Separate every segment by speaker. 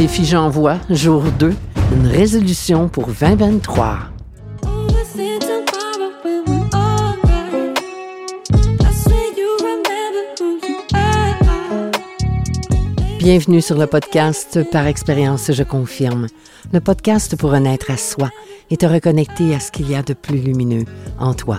Speaker 1: défi J'envoie, jour 2, une résolution pour 2023. Bienvenue sur le podcast Par expérience, je confirme. Le podcast pour renaître à soi et te reconnecter à ce qu'il y a de plus lumineux en toi.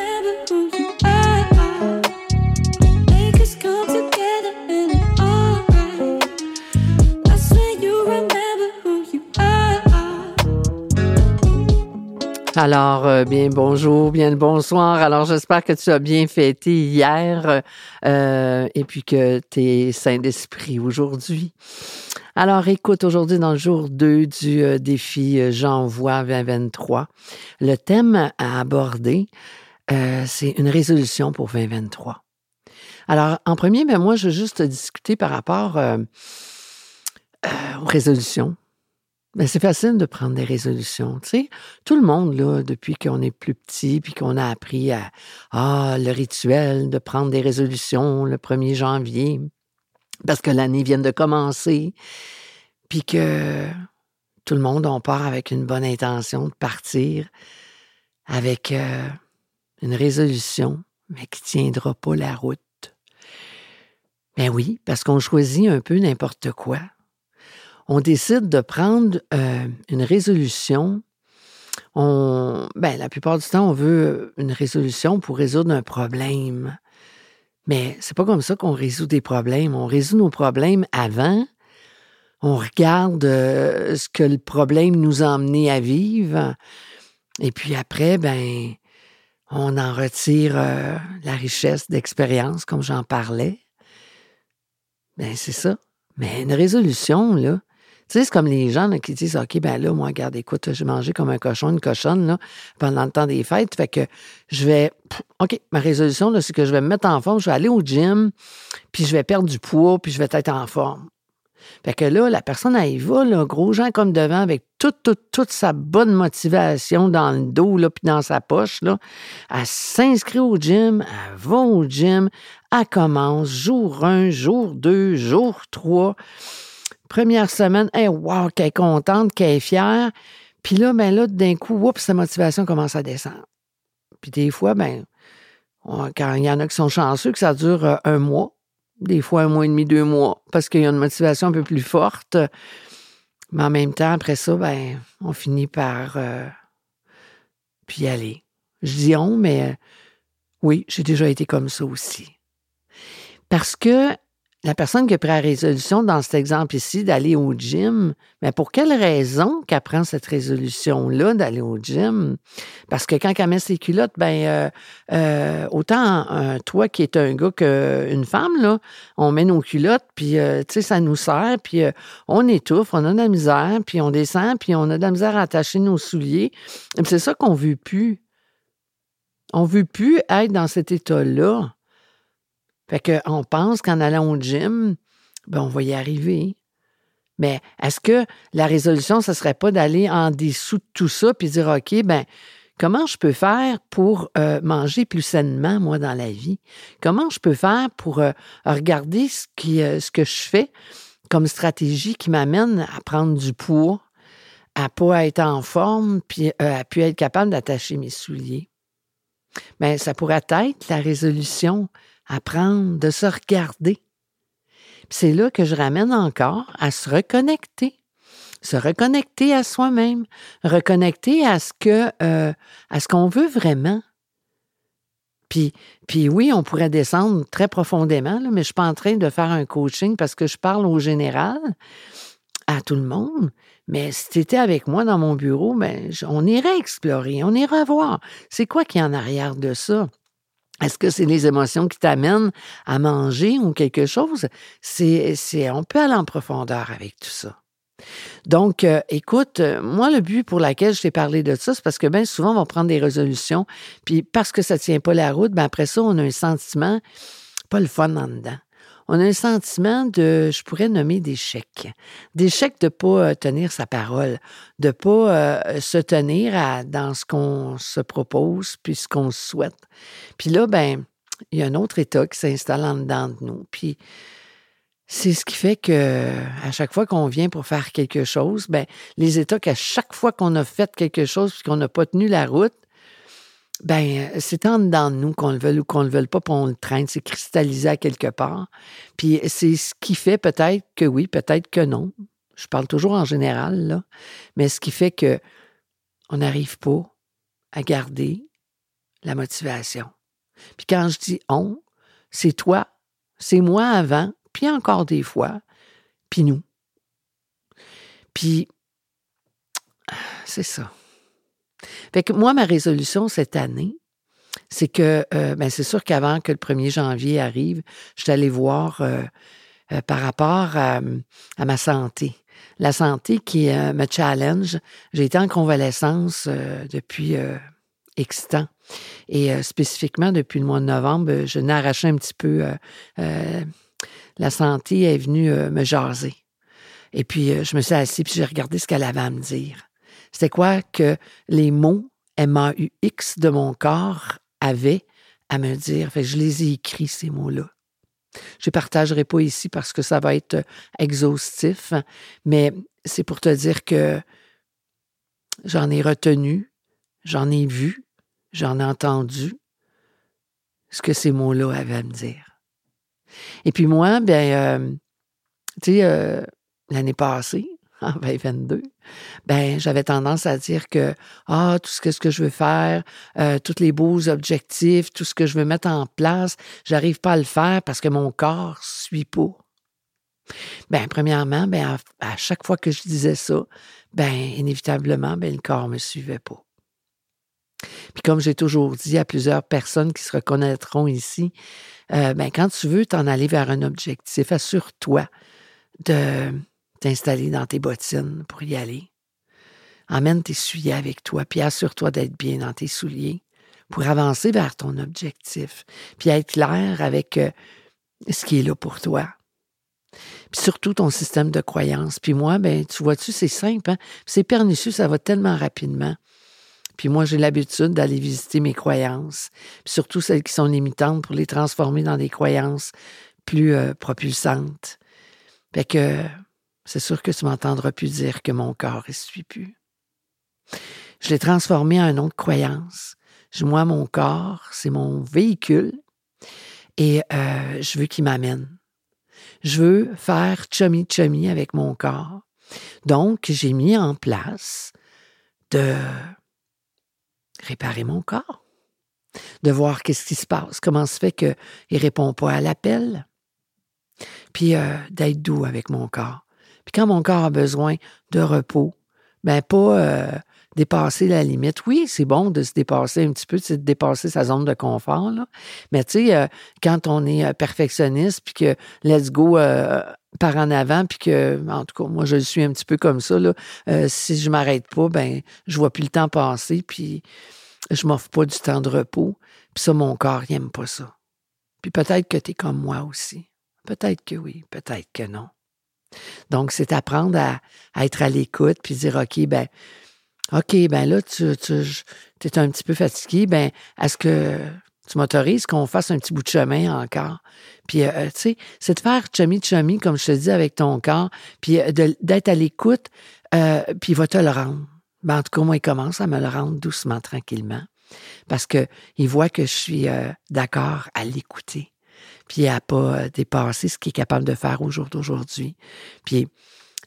Speaker 1: Alors, euh, bien bonjour, bien le bonsoir. Alors, j'espère que tu as bien fêté hier euh, et puis que tu es sain d'esprit aujourd'hui. Alors, écoute, aujourd'hui, dans le jour 2 du euh, défi J'envoie 2023, le thème à aborder, c'est une résolution pour 2023. Alors, en premier, ben, moi, je veux juste discuter par rapport aux résolutions ben, c'est facile de prendre des résolutions. Tu tout le monde, là, depuis qu'on est plus petit, puis qu'on a appris à ah, le rituel de prendre des résolutions le 1er janvier, parce que l'année vient de commencer, puis que tout le monde, on part avec une bonne intention de partir avec euh, une résolution, mais qui tiendra pas la route. Ben oui, parce qu'on choisit un peu n'importe quoi on décide de prendre euh, une résolution. On, ben, la plupart du temps, on veut une résolution pour résoudre un problème. Mais c'est pas comme ça qu'on résout des problèmes. On résout nos problèmes avant. On regarde euh, ce que le problème nous a emmené à vivre. Et puis après, ben, on en retire euh, la richesse d'expérience, comme j'en parlais. Ben, c'est ça. Mais une résolution, là, tu sais, c'est comme les gens qui disent OK, ben là, moi, regarde, écoute, j'ai mangé comme un cochon, une cochonne là, pendant le temps des fêtes. Fait que je vais. OK, ma résolution, c'est que je vais me mettre en forme, je vais aller au gym, puis je vais perdre du poids, puis je vais être en forme. Fait que là, la personne, elle y va, là, gros gens comme devant, avec toute, toute, toute sa bonne motivation dans le dos, là, puis dans sa poche, là. Elle s'inscrit au gym, elle va au gym, elle commence jour 1, jour 2, jour 3 première semaine, hey, wow, qu'elle est contente, qu'elle est fière. Puis là, ben là, d'un coup, oups, sa motivation commence à descendre. Puis des fois, ben, quand il y en a qui sont chanceux, que ça dure euh, un mois, des fois un mois et demi, deux mois, parce qu'il y a une motivation un peu plus forte. Mais en même temps, après ça, ben, on finit par euh, puis aller. Je dis on, mais euh, oui, j'ai déjà été comme ça aussi. Parce que la personne qui a pris la résolution dans cet exemple ici d'aller au gym, mais pour quelle raison qu'elle prend cette résolution-là d'aller au gym? Parce que quand elle met ses culottes, ben euh, euh, autant toi qui es un gars qu'une femme, là, on met nos culottes, puis euh, tu ça nous sert, puis on étouffe, on a de la misère, puis on descend, puis on a de la misère à attacher nos souliers. C'est ça qu'on veut plus. On veut plus être dans cet état-là. Fait qu'on pense qu'en allant au gym, ben, on va y arriver. Mais est-ce que la résolution, ce ne serait pas d'aller en dessous de tout ça puis dire, OK, ben, comment je peux faire pour euh, manger plus sainement, moi, dans la vie? Comment je peux faire pour euh, regarder ce, qui, euh, ce que je fais comme stratégie qui m'amène à prendre du poids, à pas être en forme, puis à puis être capable d'attacher mes souliers? Bien, ça pourrait être la résolution apprendre, de se regarder. C'est là que je ramène encore à se reconnecter. Se reconnecter à soi-même, reconnecter à ce que euh, à ce qu'on veut vraiment. Puis, puis oui, on pourrait descendre très profondément, mais je suis pas en train de faire un coaching parce que je parle au général, à tout le monde. Mais si tu étais avec moi dans mon bureau, ben, on irait explorer, on irait voir. C'est quoi qui est en arrière de ça? Est-ce que c'est les émotions qui t'amènent à manger ou quelque chose? C'est, on peut aller en profondeur avec tout ça. Donc, euh, écoute, euh, moi, le but pour lequel je t'ai parlé de ça, c'est parce que bien souvent, on va prendre des résolutions, puis parce que ça ne tient pas la route, ben après ça, on a un sentiment, pas le fun en dedans. On a un sentiment de, je pourrais nommer d'échec. D'échec de ne pas euh, tenir sa parole, de pas se tenir dans ce qu'on se propose, puis ce qu'on souhaite. Puis là, ben, il y a un autre état qui s'installe en dedans de nous. Puis, c'est ce qui fait que à chaque fois qu'on vient pour faire quelque chose, ben les états qu'à chaque fois qu'on a fait quelque chose puis qu'on n'a pas tenu la route, ben c'est en dedans de nous qu'on le veuille ou qu'on le veuille pas, puis on le traîne, c'est cristallisé à quelque part. Puis c'est ce qui fait peut-être que oui, peut-être que non. Je parle toujours en général là, mais ce qui fait que on n'arrive pas à garder la motivation. Puis quand je dis on, c'est toi, c'est moi avant, puis encore des fois, puis nous. Puis, c'est ça. Fait que moi, ma résolution cette année, c'est que, euh, ben c'est sûr qu'avant que le 1er janvier arrive, je suis allée voir euh, euh, par rapport à, ma santé. La santé qui me challenge. J'ai été en convalescence depuis temps. Et spécifiquement, depuis le mois de novembre, je n'ai arraché un petit peu la santé est venue euh, me jaser. Et puis, euh, je me suis assis puis j'ai regardé ce qu'elle avait à me dire. C'était quoi que les mots M-A-U-X de mon corps avaient à me dire? Fait je les ai écrits, ces mots-là. Je ne partagerai pas ici parce que ça va être euh, exhaustif, mais c'est pour te dire que j'en ai retenu, j'en ai vu, j'en ai entendu ce que ces mots-là avaient à me dire. Et puis moi, ben, euh, tu sais, euh, l'année passée, en 2022, ben, j'avais tendance à dire que, ah, tout ce que, je veux faire, euh, tous les beaux objectifs, tout ce que je veux mettre en place, j'arrive pas à le faire parce que mon corps suit pas. Ben, premièrement, ben, à, chaque fois que je disais ça, ben, inévitablement, ben, le corps me suivait pas. Puis comme j'ai toujours dit à plusieurs personnes qui se reconnaîtront ici, euh, ben, quand tu veux t'en aller vers un objectif, assure-toi de t'installer dans tes bottines pour y aller. Emmène tes souliers avec toi, puis assure-toi d'être bien dans tes souliers pour avancer vers ton objectif, puis être clair avec euh, ce qui est là pour toi. Puis surtout ton système de croyance. Puis moi, ben, tu vois-tu, c'est simple, hein? c'est pernicieux, ça va tellement rapidement. Puis moi, j'ai l'habitude d'aller visiter mes croyances, surtout celles qui sont limitantes pour les transformer dans des croyances plus euh, propulsantes. Fait que c'est sûr que tu m'entendras plus dire que mon corps ne suit plus. Je l'ai transformé en une autre croyance. Moi, mon corps, c'est mon véhicule et euh, je veux qu'il m'amène. Je veux faire chummy chummy avec mon corps. Donc, j'ai mis en place de réparer mon corps, de voir qu'est-ce qui se passe, comment se fait qu'il ne répond pas à l'appel, puis euh, d'être doux avec mon corps. Puis quand mon corps a besoin de repos, ben pas euh, dépasser la limite. Oui, c'est bon de se dépasser un petit peu, de dépasser sa zone de confort, mais tu sais, euh, quand on est perfectionniste, puis que let's go par en avant, puis que, en tout cas, moi, je suis un petit peu comme ça. Là. Euh, si je m'arrête pas, ben, je vois plus le temps passer, puis je m'offre pas du temps de repos. Puis ça, mon corps, n'aime pas ça. Puis peut-être que tu es comme moi aussi. Peut-être que oui, peut-être que non. Donc, c'est apprendre à, être à l'écoute, puis dire, OK, ben, OK, ben là, tu, tu es un petit peu fatigué, ben, est-ce que tu m'autorises qu'on fasse un petit bout de chemin encore? Puis, euh, tu sais, c'est de faire chummy-chummy, comme je te dis, avec ton corps, puis euh, d'être à l'écoute, euh, puis il va te le rendre. Ben, en tout cas, moi, il commence à me le rendre doucement, tranquillement, parce qu'il voit que je suis d'accord à l'écouter, puis à pas dépasser ce qu'il est capable de faire au jour d'aujourd'hui. Puis,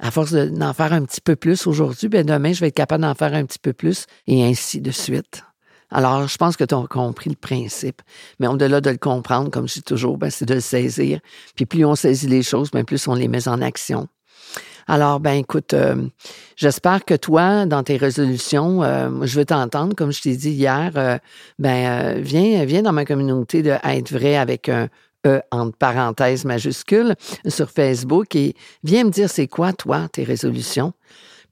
Speaker 1: à force d'en faire un petit peu plus aujourd'hui, ben demain, je vais être capable d'en faire un petit peu plus, et ainsi de suite. Alors, je pense que tu as compris le principe. Mais au-delà de le comprendre, comme je dis toujours, ben, c'est de le saisir. Puis plus on saisit les choses, ben, plus on les met en action. Alors, ben écoute, euh, j'espère que toi, dans tes résolutions, euh, je veux t'entendre, comme je t'ai dit hier, euh, ben viens, viens dans ma communauté de être vrai avec un E entre parenthèses majuscules sur Facebook et viens me dire c'est quoi, toi, tes résolutions?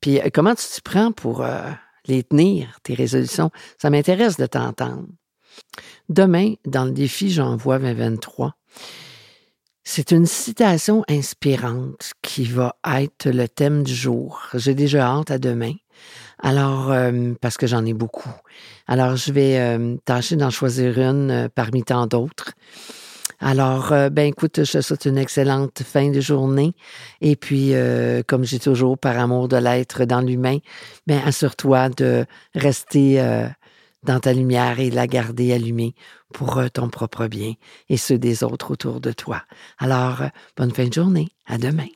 Speaker 1: Puis euh, comment tu te prends pour euh, les tenir, tes résolutions? Ça m'intéresse de t'entendre. Demain, dans le défi J'envoie 2023, c'est une citation inspirante qui va être le thème du jour. J'ai déjà hâte à demain. Alors, euh, parce que j'en ai beaucoup. Alors, je vais tâcher d'en choisir une parmi tant d'autres. Alors, ben écoute, je te souhaite une excellente fin de journée. Et puis, comme j'ai toujours, par amour de l'être dans l'humain, ben assure-toi de rester dans ta lumière et la garder allumée pour ton propre bien et ceux des autres autour de toi. Alors, bonne fin de journée. À demain.